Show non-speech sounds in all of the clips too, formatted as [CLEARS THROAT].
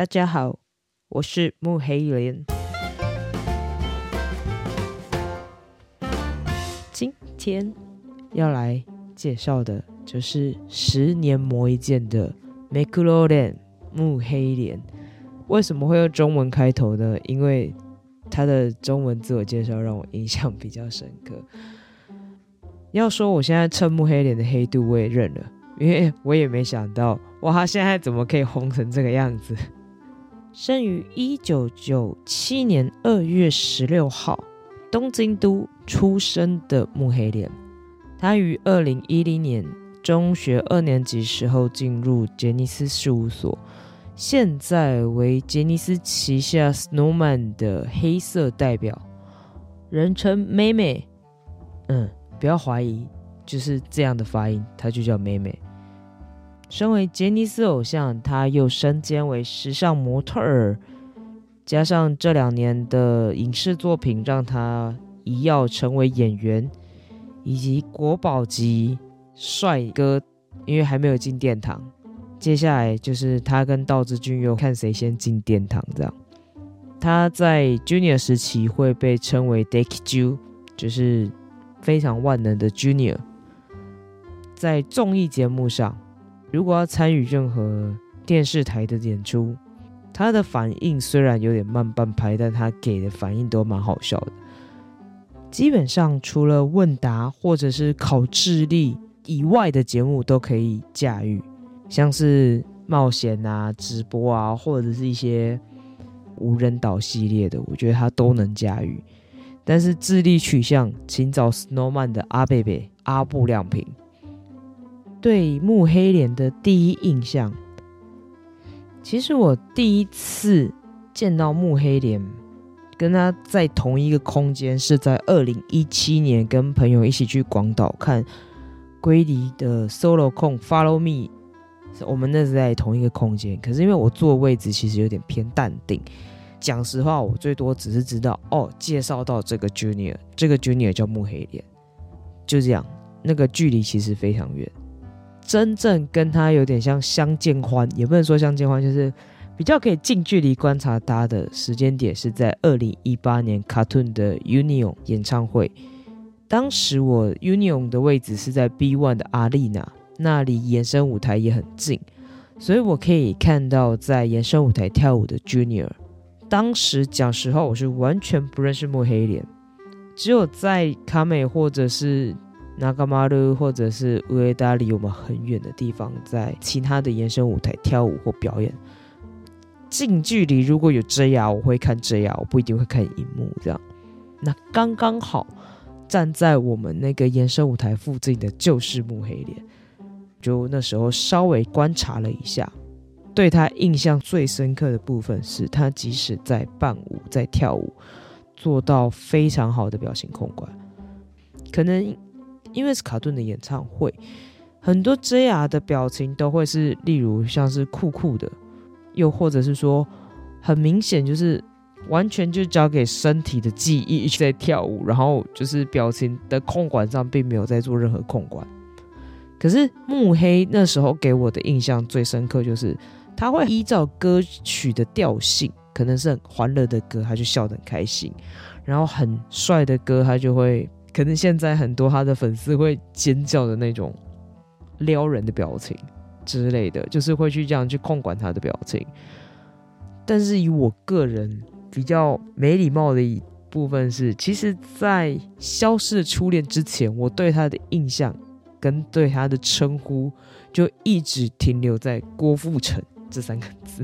大家好，我是木黑莲。今天要来介绍的就是十年磨一剑的 m c l o r a n 木黑莲。为什么会用中文开头呢？因为他的中文自我介绍让我印象比较深刻。要说我现在趁木黑脸的黑度，我也认了，因为我也没想到，哇，他现在怎么可以红成这个样子？生于一九九七年二月十六号，东京都出生的木黑脸，他于二零一零年中学二年级时候进入杰尼斯事务所。现在为杰尼斯旗下 Snowman 的黑色代表，人称妹妹。嗯，不要怀疑，就是这样的发音，她就叫妹妹。身为杰尼斯偶像，他又身兼为时尚模特儿，加上这两年的影视作品，让他一跃成为演员以及国宝级帅哥，因为还没有进殿堂。接下来就是他跟道之俊佑看谁先进殿堂，这样。他在 Junior 时期会被称为 Dekiju，就是非常万能的 Junior。在综艺节目上，如果要参与任何电视台的演出，他的反应虽然有点慢半拍，但他给的反应都蛮好笑的。基本上除了问答或者是考智力以外的节目都可以驾驭。像是冒险啊、直播啊，或者是一些无人岛系列的，我觉得他都能驾驭。但是智力取向，请找 Snowman 的阿贝贝阿布亮平。对木黑脸的第一印象，其实我第一次见到木黑脸，跟他在同一个空间，是在二零一七年跟朋友一起去广岛看龟梨的 Solo 控 Follow Me。我们那是在同一个空间，可是因为我坐位置其实有点偏淡定。讲实话，我最多只是知道哦，介绍到这个 Junior，这个 Junior 叫木黑脸，就这样。那个距离其实非常远，真正跟他有点像相见欢，也不能说相见欢，就是比较可以近距离观察他的时间点是在二零一八年 Cartoon 的 Union 演唱会。当时我 Union 的位置是在 B One 的阿丽娜。那离延伸舞台也很近，所以我可以看到在延伸舞台跳舞的 Junior。当时讲实话，我是完全不认识墨黑脸，只有在卡美或者是那嘎马鲁或者是乌埃达离我们很远的地方，在其他的延伸舞台跳舞或表演。近距离如果有 JR，我会看 JR，我不一定会看荧幕这样。那刚刚好站在我们那个延伸舞台附近的就是木黑脸。就那时候稍微观察了一下，对他印象最深刻的部分是他即使在伴舞、在跳舞，做到非常好的表情控管。可能因为是卡顿的演唱会，很多 JR 的表情都会是，例如像是酷酷的，又或者是说很明显就是完全就交给身体的记忆在跳舞，然后就是表情的控管上并没有在做任何控管。可是慕黑那时候给我的印象最深刻，就是他会依照歌曲的调性，可能是很欢乐的歌，他就笑得很开心；然后很帅的歌，他就会可能现在很多他的粉丝会尖叫的那种撩人的表情之类的，就是会去这样去控管他的表情。但是以我个人比较没礼貌的一部分是，其实，在消失的初恋之前，我对他的印象。跟对他的称呼就一直停留在郭富城这三个字，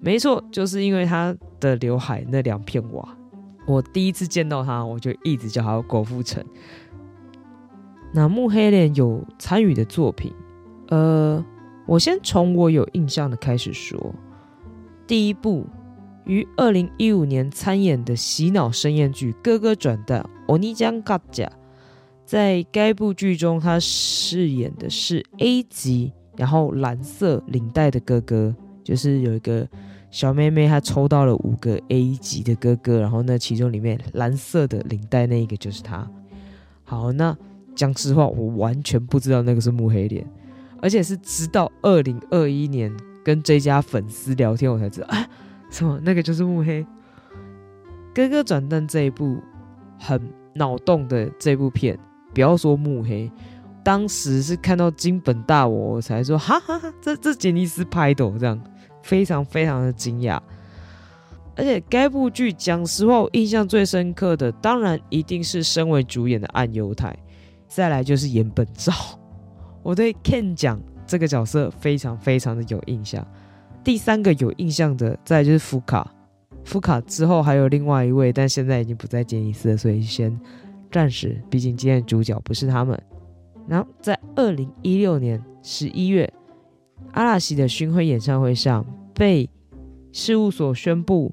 没错，就是因为他的刘海那两片瓦，我第一次见到他，我就一直叫他郭富城。那木黑脸有参与的作品，呃，我先从我有印象的开始说，第一部于二零一五年参演的洗脑深艳剧《哥哥转蛋》，欧尼江嘎甲。在该部剧中，他饰演的是 A 级，然后蓝色领带的哥哥，就是有一个小妹妹，她抽到了五个 A 级的哥哥，然后呢其中里面蓝色的领带那一个就是他。好，那讲实话，我完全不知道那个是木黑脸，而且是直到二零二一年跟这家粉丝聊天，我才知道啊，什么那个就是木黑。哥哥转蛋这一部很脑洞的这部片，不要说木黑，当时是看到金本大我，我才说哈哈哈，这这杰尼斯拍的，这样非常非常的惊讶。而且该部剧讲实话，我印象最深刻的，当然一定是身为主演的岸优太，再来就是岩本照。[LAUGHS] 我对 Ken 讲这个角色非常非常的有印象。第三个有印象的，再就是福卡。福卡之后还有另外一位，但现在已经不在杰尼斯了，所以先暂时。毕竟今天的主角不是他们。然后在二零一六年十一月，阿拉西的巡回演唱会上，被事务所宣布。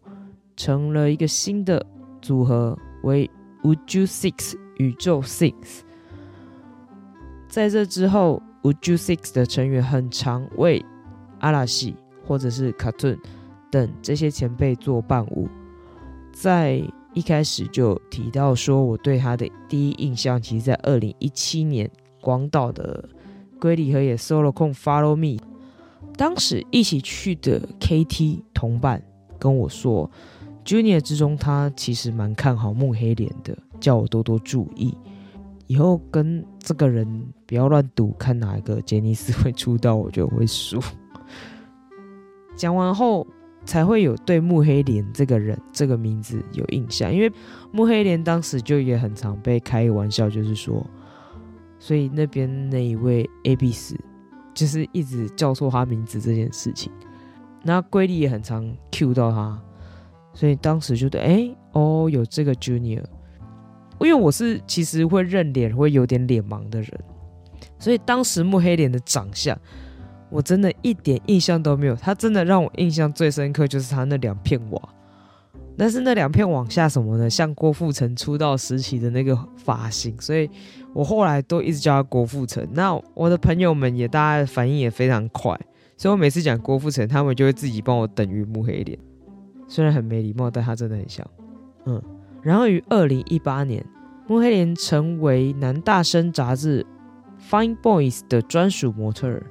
成了一个新的组合，为 Would You Six 宇宙 Six。在这之后，Would You Six 的成员很常为阿拉西或者是 Cartoon 等这些前辈做伴舞。在一开始就提到说，我对他的第一印象，其实在二零一七年广岛的龟梨和也 solo 控 Follow Me，当时一起去的 KT 同伴跟我说。Junior 之中，他其实蛮看好慕黑莲的，叫我多多注意，以后跟这个人不要乱赌，看哪一个杰尼斯会出道，我就会输。讲完后，才会有对慕黑莲这个人这个名字有印象，因为慕黑莲当时就也很常被开玩笑，就是说，所以那边那一位 A B 斯就是一直叫错他名字这件事情，那龟梨也很常 Q 到他。所以当时觉得，哎，哦，有这个 Junior，因为我是其实会认脸，会有点脸盲的人，所以当时木黑脸的长相，我真的一点印象都没有。他真的让我印象最深刻就是他那两片瓦，但是那两片网下什么呢？像郭富城出道时期的那个发型，所以我后来都一直叫他郭富城。那我的朋友们也大家反应也非常快，所以我每次讲郭富城，他们就会自己帮我等于慕黑脸。虽然很没礼貌，但他真的很像。嗯，然后于二零一八年，慕黑莲成为男大生杂志《Fine Boys》的专属模特儿。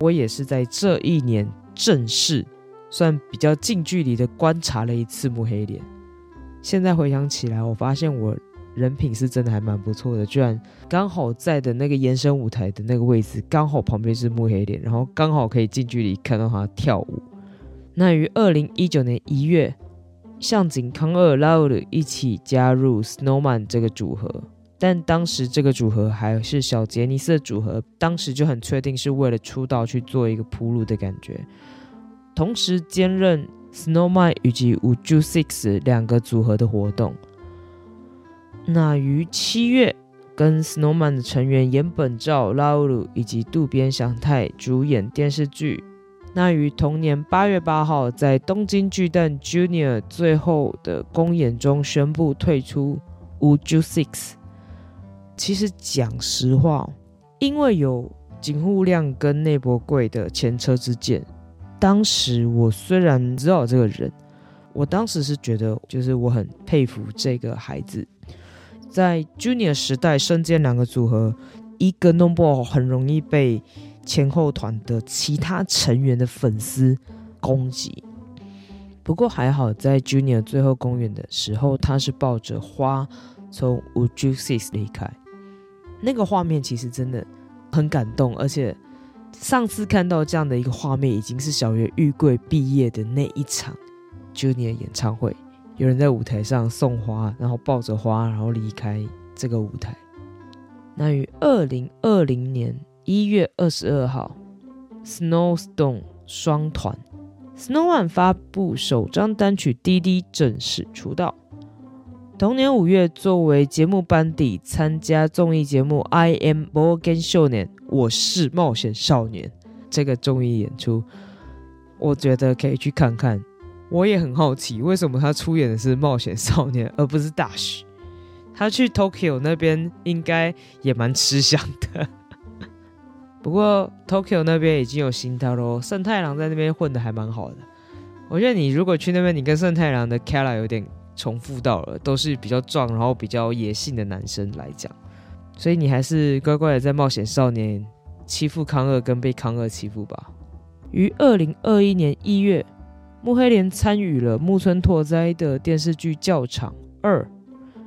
我也是在这一年正式算比较近距离的观察了一次慕黑莲。现在回想起来，我发现我人品是真的还蛮不错的，居然刚好在的那个延伸舞台的那个位置，刚好旁边是木黑脸，然后刚好可以近距离看到他跳舞。那于二零一九年一月，向井康二、拉尔一起加入 Snowman 这个组合，但当时这个组合还是小杰尼斯的组合，当时就很确定是为了出道去做一个铺路的感觉，同时兼任 Snowman 以及 Uju Six 两个组合的活动。那于七月，跟 Snowman 的成员岩本照、拉乌鲁以及渡边祥太主演电视剧。那于同年八月八号，在东京巨蛋 Junior 最后的公演中宣布退出 Uju Six。其实讲实话，因为有井户亮跟内博贵的前车之鉴，当时我虽然知道这个人，我当时是觉得就是我很佩服这个孩子，在 Junior 时代身兼两个组合，一个弄不好很容易被。前后团的其他成员的粉丝攻击，不过还好，在 Junior 最后公演的时候，他是抱着花从 Uju Six 离开。那个画面其实真的很感动，而且上次看到这样的一个画面，已经是小月玉桂毕业的那一场 Junior 演唱会，有人在舞台上送花，然后抱着花，然后离开这个舞台。那于二零二零年。一月二十二号，Snowstorm 双团，Snow One 发布首张单曲《滴滴》正式出道。同年五月，作为节目班底参加综艺节目《I Am Morgan 少年》，我是冒险少年这个综艺演出，我觉得可以去看看。我也很好奇，为什么他出演的是冒险少年，[LAUGHS] 而不是大许？他去 Tokyo 那边应该也蛮吃香的。[LAUGHS] 不过 Tokyo 那边已经有新套喽，圣太郎在那边混的还蛮好的。我觉得你如果去那边，你跟圣太郎的 Kara 有点重复到了，都是比较壮，然后比较野性的男生来讲，所以你还是乖乖的在冒险少年欺负康二跟被康二欺负吧。于二零二一年一月，木黑莲参与了木村拓哉的电视剧《教场二》。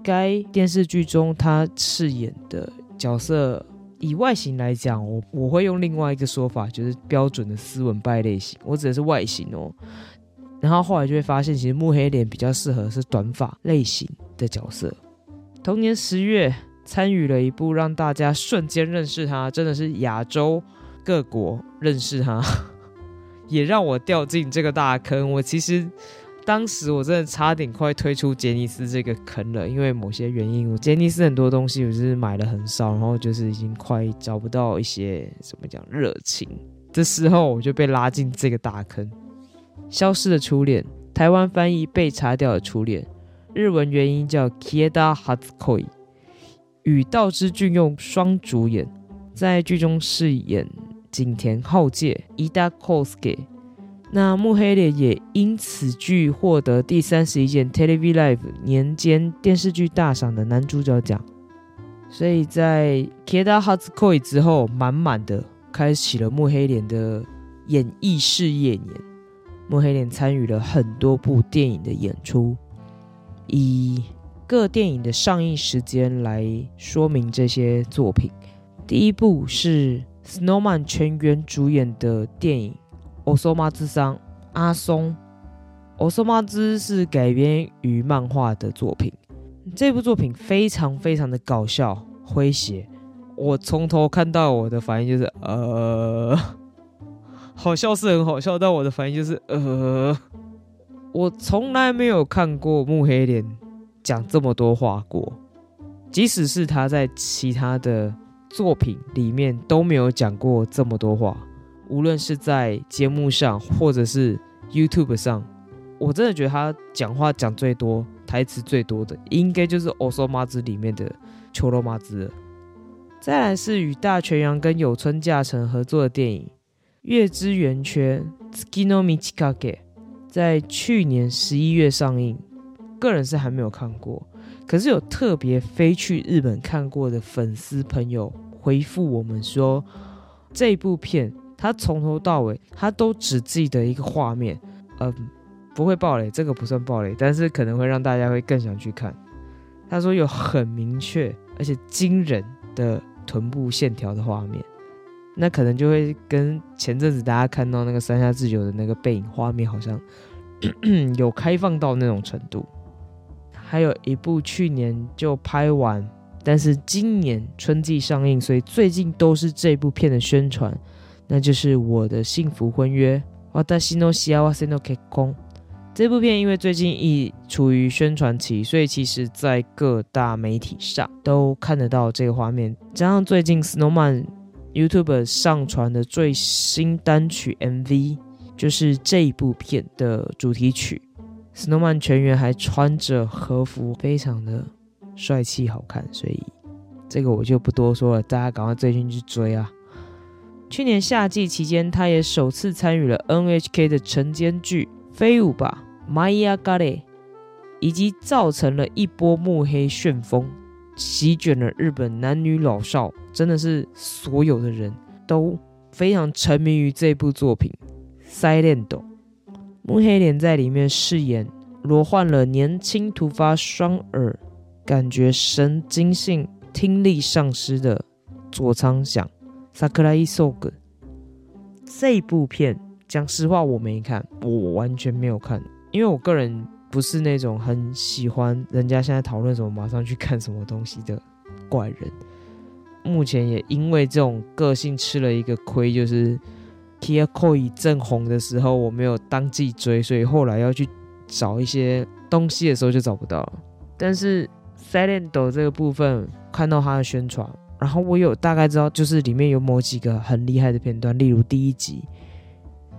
该电视剧中他饰演的角色，以外形来讲，我我会用另外一个说法，就是标准的斯文败类型。我指的是外形哦。然后后来就会发现，其实木黑莲比较适合是短发类型的角色。同年十月，参与了一部让大家瞬间认识他，真的是亚洲各国认识他，也让我掉进这个大坑。我其实当时我真的差点快推出杰尼斯这个坑了，因为某些原因，我杰尼斯很多东西我是买了很少，然后就是已经快找不到一些怎么讲热情。这时候我就被拉进这个大坑。消失的初恋，台湾翻译被擦掉的初恋，日文原因叫 Kieda h a t s k o i 与道之俊用双主演，在剧中饰演景田浩介 Ida Kosuke。那木黑莲也因此剧获得第三十一届 t e l e v i s Live 年间电视剧大赏的男主角奖。所以在 Kieda Hatsukoi 之后，满满的开启了木黑莲的演艺事业年。木黑莲参与了很多部电影的演出，以各电影的上映时间来说明这些作品。第一部是 Snowman 全员主演的电影《奥索马之桑》，阿松。奥索马之是改编于漫画的作品。这部作品非常非常的搞笑诙谐，我从头看到我的反应就是呃。[LAUGHS] 好笑是很好笑，但我的反应就是呃，我从来没有看过木黑莲讲这么多话过，即使是他在其他的作品里面都没有讲过这么多话，无论是在节目上或者是 YouTube 上，我真的觉得他讲话讲最多、台词最多的，应该就是《欧索马子》里面的秋罗马子了。再来是与大泉洋跟有村架纯合作的电影。月之圆缺 （Skino Michikage） 在去年十一月上映，个人是还没有看过，可是有特别飞去日本看过的粉丝朋友回复我们说，这部片他从头到尾他都只记得一个画面，嗯，不会爆雷，这个不算爆雷，但是可能会让大家会更想去看。他说有很明确而且惊人的臀部线条的画面。那可能就会跟前阵子大家看到那个三下智久的那个背影画面，好像 [CLEARS THROAT] 有开放到那种程度。还有一部去年就拍完，但是今年春季上映，所以最近都是这部片的宣传，那就是《我的幸福婚约》。这部片因为最近已处于宣传期，所以其实在各大媒体上都看得到这个画面，加上最近 Snowman。YouTube 上传的最新单曲 MV 就是这一部片的主题曲，Snowman 全员还穿着和服，非常的帅气好看，所以这个我就不多说了，大家赶快最近去追啊！去年夏季期间，他也首次参与了 NHK 的晨间剧《飞舞吧，Maya Gale》，以及造成了一波幕黑旋风。席卷了日本男女老少，真的是所有的人都非常沉迷于这部作品《si》。木黑莲在里面饰演罹患了年轻突发双耳感觉神经性听力丧失的佐仓响 （Sakurai Sog）。这部片，讲实话我没看，我完全没有看，因为我个人。不是那种很喜欢人家现在讨论什么马上去看什么东西的怪人。目前也因为这种个性吃了一个亏，就是 Tia Koi 正红的时候我没有当季追，所以后来要去找一些东西的时候就找不到了。但是 Silent 这个部分看到他的宣传，然后我有大概知道，就是里面有某几个很厉害的片段，例如第一集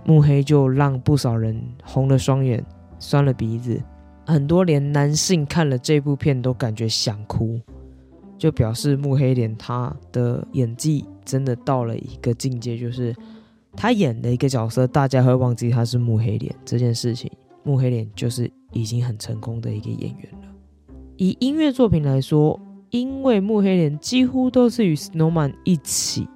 木黑就让不少人红了双眼。酸了鼻子，很多连男性看了这部片都感觉想哭，就表示木黑莲他的演技真的到了一个境界，就是他演的一个角色，大家会忘记他是木黑莲这件事情。木黑莲就是已经很成功的一个演员了。以音乐作品来说，因为木黑莲几乎都是与 Snowman 一起，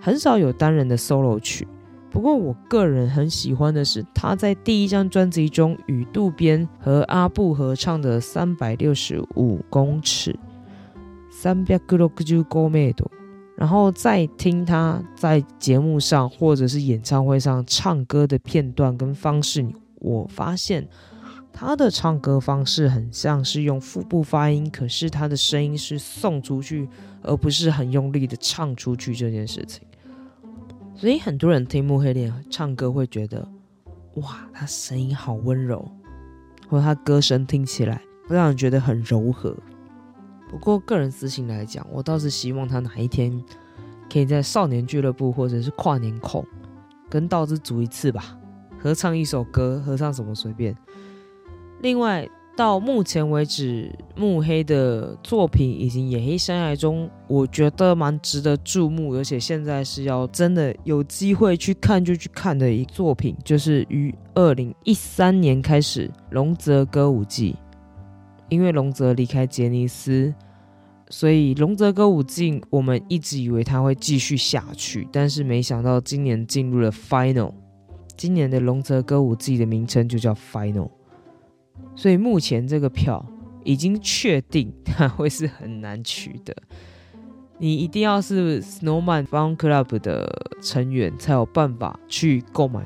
很少有单人的 solo 曲。不过我个人很喜欢的是他在第一张专辑中与渡边和阿布合唱的《三百六十五公尺》，三百六十五公尺。然后再听他在节目上或者是演唱会上唱歌的片段跟方式，我发现他的唱歌方式很像是用腹部发音，可是他的声音是送出去，而不是很用力的唱出去这件事情。所以很多人听木黑莲唱歌会觉得，哇，他声音好温柔，或者他歌声听起来会让人觉得很柔和。不过个人私心来讲，我倒是希望他哪一天可以在少年俱乐部或者是跨年控跟道之组一次吧，合唱一首歌，合唱什么随便。另外。到目前为止，木黑的作品以及演艺生涯中，我觉得蛮值得注目，而且现在是要真的有机会去看就去看的一作品，就是于二零一三年开始《龙泽歌舞伎》。因为龙泽离开杰尼斯，所以《龙泽歌舞伎》我们一直以为它会继续下去，但是没想到今年进入了 Final。今年的《龙泽歌舞伎》的名称就叫 Final。所以目前这个票已经确定，它会是很难取的。你一定要是 Snowman Fun Club 的成员才有办法去购买。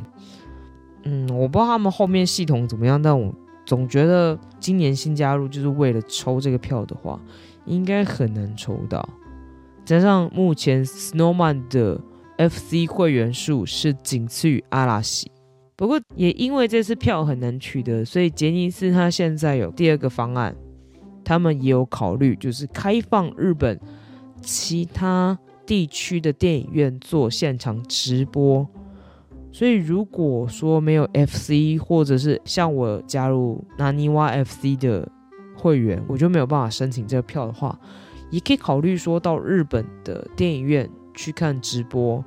嗯，我不知道他们后面系统怎么样，但我总觉得今年新加入就是为了抽这个票的话，应该很难抽到。加上目前 Snowman 的 FC 会员数是仅次于阿拉西。不过也因为这次票很难取得，所以杰尼斯他现在有第二个方案，他们也有考虑，就是开放日本其他地区的电影院做现场直播。所以如果说没有 FC 或者是像我加入拿尼瓦 FC 的会员，我就没有办法申请这个票的话，也可以考虑说到日本的电影院去看直播。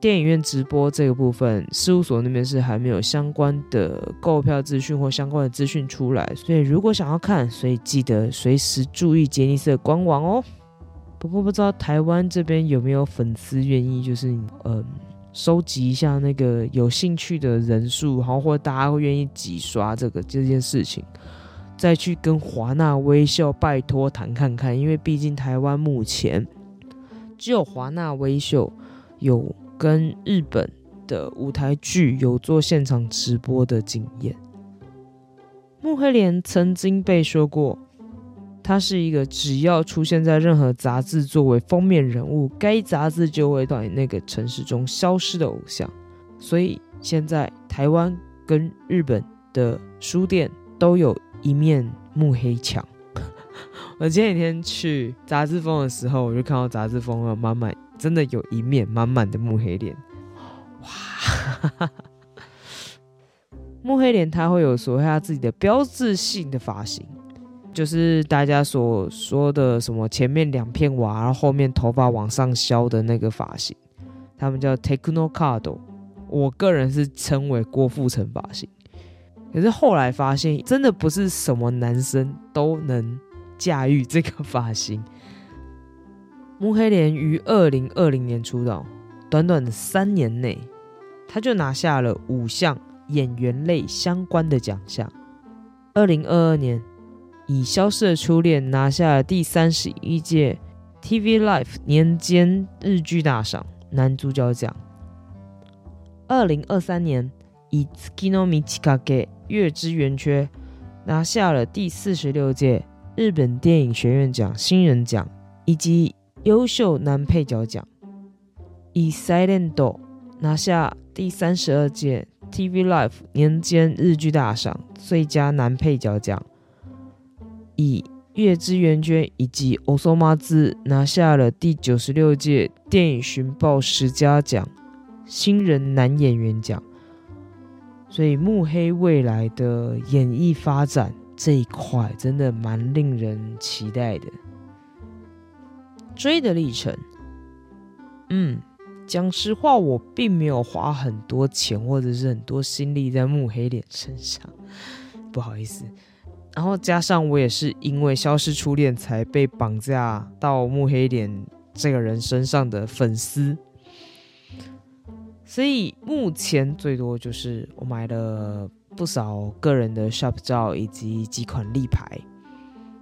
电影院直播这个部分，事务所那边是还没有相关的购票资讯或相关的资讯出来，所以如果想要看，所以记得随时注意杰尼斯的官网哦。不过不知道台湾这边有没有粉丝愿意，就是嗯，收集一下那个有兴趣的人数，然后或者大家会愿意挤刷这个这件事情，再去跟华纳微笑拜托谈看看，因为毕竟台湾目前只有华纳微秀有。跟日本的舞台剧有做现场直播的经验。木黑莲曾经被说过，他是一个只要出现在任何杂志作为封面人物，该杂志就会在那个城市中消失的偶像。所以现在台湾跟日本的书店都有一面木黑墙。[LAUGHS] 我前几天去杂志封的时候，我就看到杂志封了满满。真的有一面满满的木黑脸，哇！[LAUGHS] 木黑脸他会有所谓他自己的标志性的发型，就是大家所说的什么前面两片瓦，然后后面头发往上削的那个发型，他们叫 techno card。我个人是称为郭富城发型，可是后来发现真的不是什么男生都能驾驭这个发型。木黑莲于二零二零年出道，短短的三年内，他就拿下了五项演员类相关的奖项。二零二二年，以《消失的初恋》拿下了第三十一届 TV Life 年间日剧大赏男主角奖。二零二三年，以《篠之木一佳》月之圆缺拿下了第四十六届日本电影学院奖新人奖，以及。优秀男配角奖，以《Silent》拿下第三十二届 TV Life 年间日剧大赏最佳男配角奖，以《月之圆缺》以及《o s o m a 拿下了第九十六届电影寻报十佳奖新人男演员奖。所以木黑未来的演艺发展这一块，真的蛮令人期待的。追的历程，嗯，讲实话，我并没有花很多钱或者是很多心力在木黑脸身上，[LAUGHS] 不好意思。然后加上我也是因为消失初恋才被绑架到木黑脸这个人身上的粉丝，所以目前最多就是我买了不少个人的 shop 照以及几款立牌，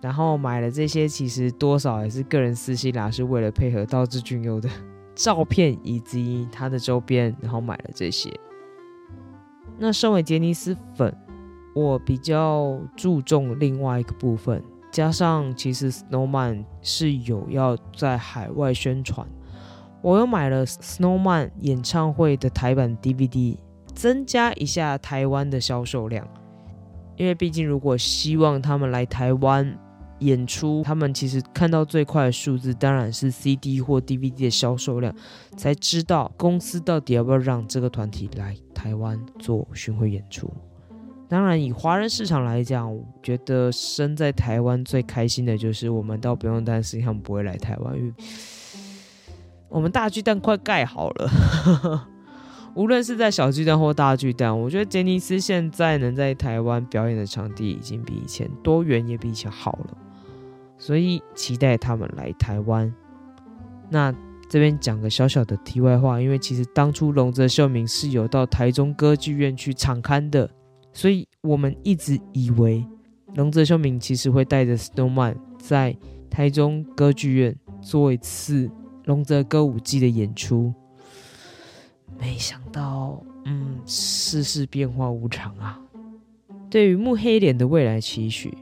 然后买了这些其实多少也是个人私心啦，是为了配合道之俊佑的照片以及他的周边，然后买了这些。那身为杰尼斯粉，我比较注重另外一个部分，加上其实 Snowman 是有要在海外宣传，我又买了 Snowman 演唱会的台版 DVD，增加一下台湾的销售量，因为毕竟如果希望他们来台湾演出，他们其实看到最快的数字当然是 CD 或 DVD 的销售量，才知道公司到底要不要让这个团体来台湾做巡回演出。当然，以华人市场来讲，觉得身在台湾最开心的就是我们倒不用担心他们不会来台湾，因为我们大巨蛋快盖好了。[LAUGHS] 无论是在小巨蛋或大巨蛋，我觉得杰尼斯现在能在台湾表演的场地已经比以前多元，也比以前好了。所以期待他们来台湾。那这边讲个小小的题外话，因为其实当初龙泽秀明是有到台中歌剧院去场刊的。所以我们一直以为龙泽秀明其实会带着 Snowman 在台中歌剧院做一次龙泽歌舞伎的演出，没想到，嗯，世事变化无常啊。对于木黑脸的未来期许，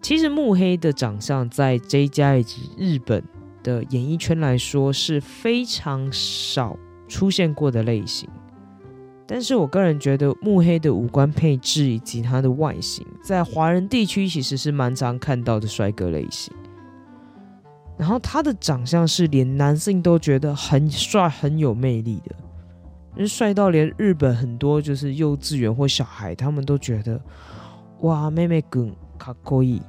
其实木黑的长相在 J 家以及日本的演艺圈来说是非常少出现过的类型。但是我个人觉得木黑的五官配置以及他的外形，在华人地区其实是蛮常看到的帅哥类型。然后他的长相是连男性都觉得很帅、很有魅力的，帅到连日本很多就是幼稚园或小孩，他们都觉得哇，妹妹梗卡可以。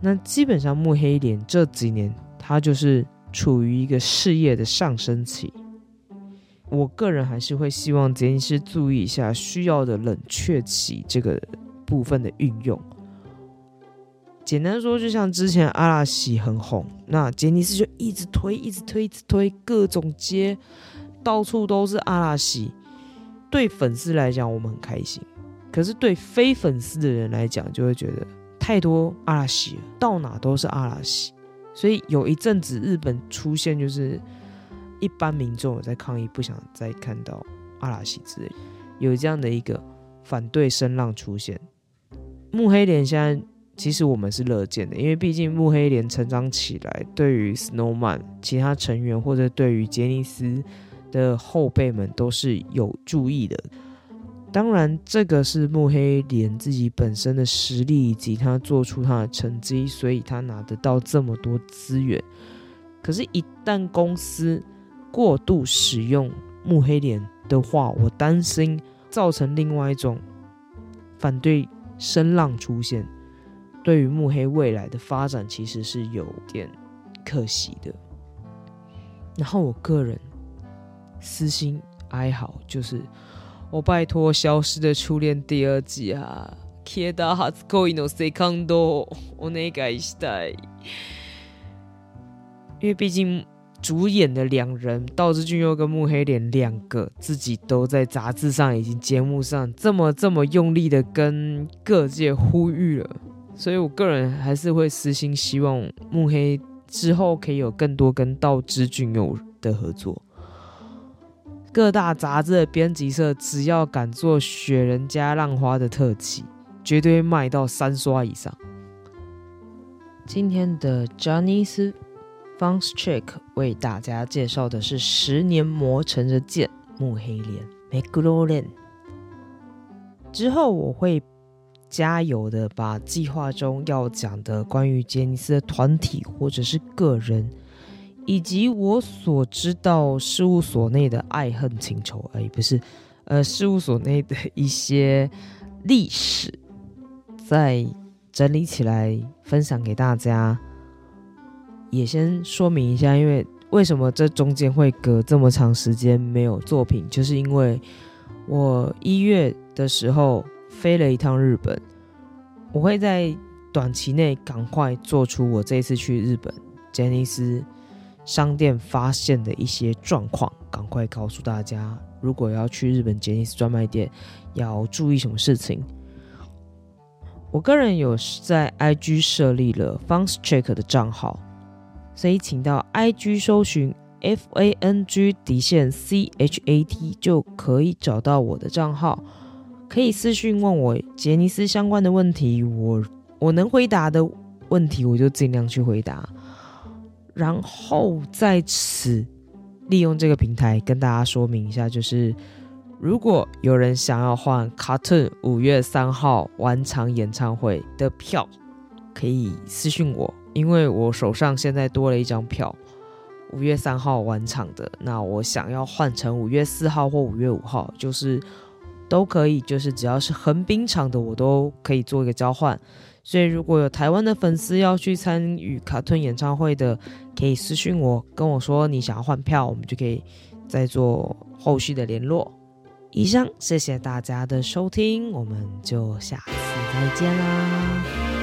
那基本上木黑脸这几年，他就是处于一个事业的上升期。我个人还是会希望杰尼斯注意一下需要的冷却期这个部分的运用。简单说，就像之前阿拉西很红，那杰尼斯就一直推，一直推，一直推，各种接，到处都是阿拉西。对粉丝来讲，我们很开心；可是对非粉丝的人来讲，就会觉得太多阿拉西了，到哪都是阿拉西。所以有一阵子日本出现就是。一般民众有在抗议，不想再看到阿拉西之类，有这样的一个反对声浪出现。木黑莲现在其实我们是乐见的，因为毕竟木黑莲成长起来，对于 Snowman 其他成员或者对于杰尼斯的后辈们都是有注意的。当然，这个是木黑莲自己本身的实力以及他做出他的成绩，所以他拿得到这么多资源。可是，一旦公司过度使用木黑莲的话，我担心造成另外一种反对声浪出现，对于木黑未来的发展其实是有点可惜的。然后我个人私心哀嚎，就是我拜托《消失的初恋》第二季啊，消えた初恋のセカンドお願いしたい，因为毕竟。主演的两人道之俊佑跟木黑莲两个自己都在杂志上以及节目上这么这么用力的跟各界呼吁了， 所以我个人还是会私心希望慕黑之后可以有更多跟道之俊佑的合作。各大杂志的编辑社只要敢做雪人加浪花的特辑，绝对卖到三刷以上。今天的 Johnny Fun's Check 为大家介绍的是十年磨成的剑木黑莲 Meguro 之后我会加油的把计划中要讲的关于杰尼斯的团体或者是个人，以及我所知道事务所内的爱恨情仇，哎，不是，呃，事务所内的一些历史，再整理起来分享给大家。也先说明一下，因为为什么这中间会隔这么长时间没有作品，就是因为我一月的时候飞了一趟日本，我会在短期内赶快做出我这次去日本杰尼斯商店发现的一些状况，赶快告诉大家。如果要去日本杰尼斯专卖店，要注意什么事情？我个人有在 IG 设立了 Fans Check 的账号，所以请到 IG 搜寻 F A N G 底线 C H A T 就可以找到我的账号，可以私讯问我杰尼斯相关的问题，我我能回答的问题我就尽量去回答。然后在此利用这个平台跟大家说明一下，就是。如果有人想要换 Cartoon 五月三号晚场演唱会的票，可以私信我，因为我手上现在多了一张票，五月三号晚场的。那我想要换成五月四号或五月五号，就是都可以，就是只要是横滨场的，我都可以做一个交换。所以如果有台湾的粉丝要去参与卡顿演唱会的，可以私信我，跟我说你想要换票，我们就可以再做后续的联络。以上，谢谢大家的收听，我们就下次再见啦。